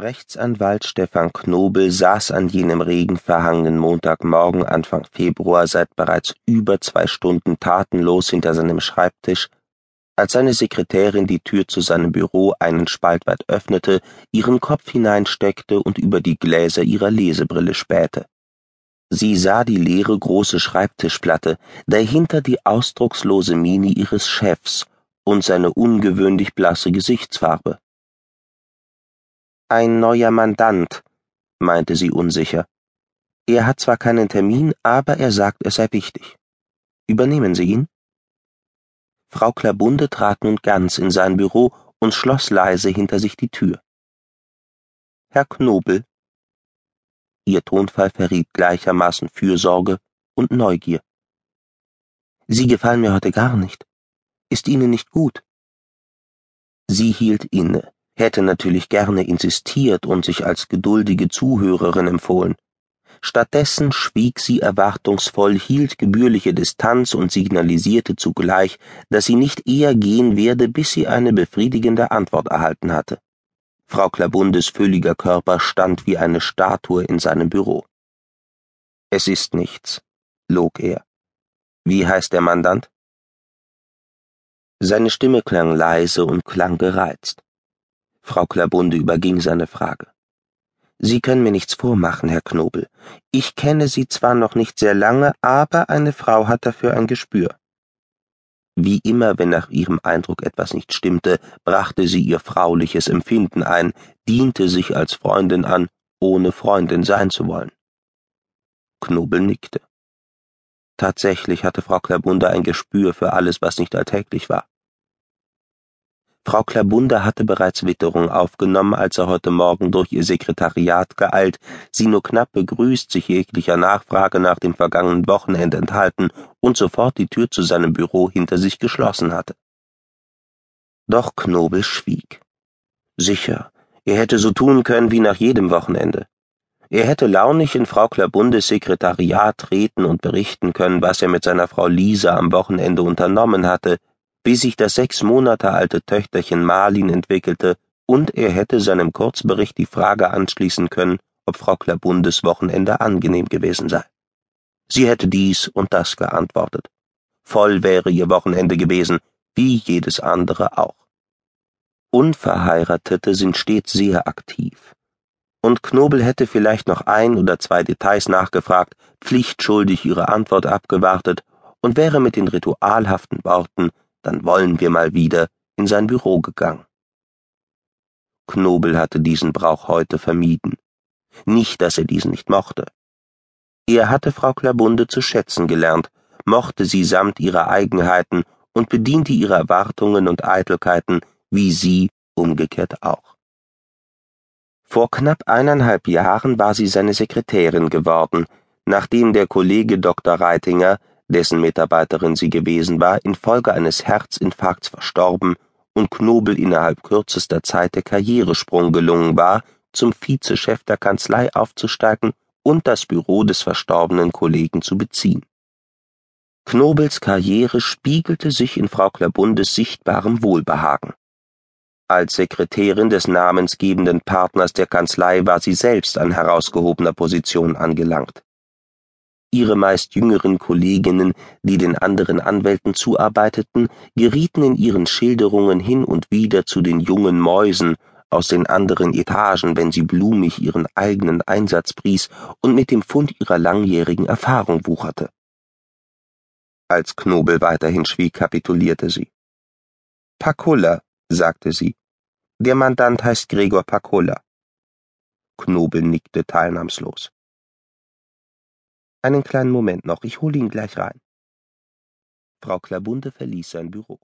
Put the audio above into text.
Rechtsanwalt Stefan Knobel saß an jenem regenverhangenen Montagmorgen Anfang Februar seit bereits über zwei Stunden tatenlos hinter seinem Schreibtisch, als seine Sekretärin die Tür zu seinem Büro einen Spalt weit öffnete, ihren Kopf hineinsteckte und über die Gläser ihrer Lesebrille spähte. Sie sah die leere große Schreibtischplatte, dahinter die ausdruckslose Miene ihres Chefs und seine ungewöhnlich blasse Gesichtsfarbe. Ein neuer Mandant, meinte sie unsicher. Er hat zwar keinen Termin, aber er sagt, es sei wichtig. Übernehmen Sie ihn? Frau Klabunde trat nun ganz in sein Büro und schloss leise hinter sich die Tür. Herr Knobel. Ihr Tonfall verriet gleichermaßen Fürsorge und Neugier. Sie gefallen mir heute gar nicht. Ist Ihnen nicht gut? Sie hielt inne hätte natürlich gerne insistiert und sich als geduldige Zuhörerin empfohlen. Stattdessen schwieg sie erwartungsvoll, hielt gebührliche Distanz und signalisierte zugleich, dass sie nicht eher gehen werde, bis sie eine befriedigende Antwort erhalten hatte. Frau Klabundes fülliger Körper stand wie eine Statue in seinem Büro. Es ist nichts, log er. Wie heißt der Mandant? Seine Stimme klang leise und klang gereizt. Frau Klabunde überging seine Frage. Sie können mir nichts vormachen, Herr Knobel. Ich kenne Sie zwar noch nicht sehr lange, aber eine Frau hat dafür ein Gespür. Wie immer, wenn nach ihrem Eindruck etwas nicht stimmte, brachte sie ihr frauliches Empfinden ein, diente sich als Freundin an, ohne Freundin sein zu wollen. Knobel nickte. Tatsächlich hatte Frau Klabunde ein Gespür für alles, was nicht alltäglich war. Frau Klabunde hatte bereits Witterung aufgenommen, als er heute Morgen durch ihr Sekretariat geeilt, sie nur knapp begrüßt, sich jeglicher Nachfrage nach dem vergangenen Wochenende enthalten und sofort die Tür zu seinem Büro hinter sich geschlossen hatte. Doch Knobel schwieg. Sicher, er hätte so tun können wie nach jedem Wochenende. Er hätte launig in Frau Klabundes Sekretariat treten und berichten können, was er mit seiner Frau Lisa am Wochenende unternommen hatte, wie sich das sechs Monate alte Töchterchen Marlin entwickelte, und er hätte seinem Kurzbericht die Frage anschließen können, ob Frau Klabundes Wochenende angenehm gewesen sei. Sie hätte dies und das geantwortet. Voll wäre ihr Wochenende gewesen, wie jedes andere auch. Unverheiratete sind stets sehr aktiv. Und Knobel hätte vielleicht noch ein oder zwei Details nachgefragt, pflichtschuldig ihre Antwort abgewartet und wäre mit den ritualhaften Worten dann wollen wir mal wieder in sein Büro gegangen. Knobel hatte diesen Brauch heute vermieden. Nicht, dass er diesen nicht mochte. Er hatte Frau Klabunde zu schätzen gelernt, mochte sie samt ihrer Eigenheiten und bediente ihre Erwartungen und Eitelkeiten, wie sie umgekehrt auch. Vor knapp eineinhalb Jahren war sie seine Sekretärin geworden, nachdem der Kollege Dr. Reitinger dessen Mitarbeiterin sie gewesen war, infolge eines Herzinfarkts verstorben und Knobel innerhalb kürzester Zeit der Karrieresprung gelungen war, zum Vizechef der Kanzlei aufzusteigen und das Büro des verstorbenen Kollegen zu beziehen. Knobels Karriere spiegelte sich in Frau Klabundes sichtbarem Wohlbehagen. Als Sekretärin des namensgebenden Partners der Kanzlei war sie selbst an herausgehobener Position angelangt. Ihre meist jüngeren Kolleginnen, die den anderen Anwälten zuarbeiteten, gerieten in ihren Schilderungen hin und wieder zu den jungen Mäusen aus den anderen Etagen, wenn sie blumig ihren eigenen Einsatz pries und mit dem Fund ihrer langjährigen Erfahrung wucherte. Als Knobel weiterhin schwieg, kapitulierte sie. Pakulla, sagte sie. Der Mandant heißt Gregor Pakulla. Knobel nickte teilnahmslos. Einen kleinen Moment noch, ich hole ihn gleich rein. Frau Klabunde verließ sein Büro.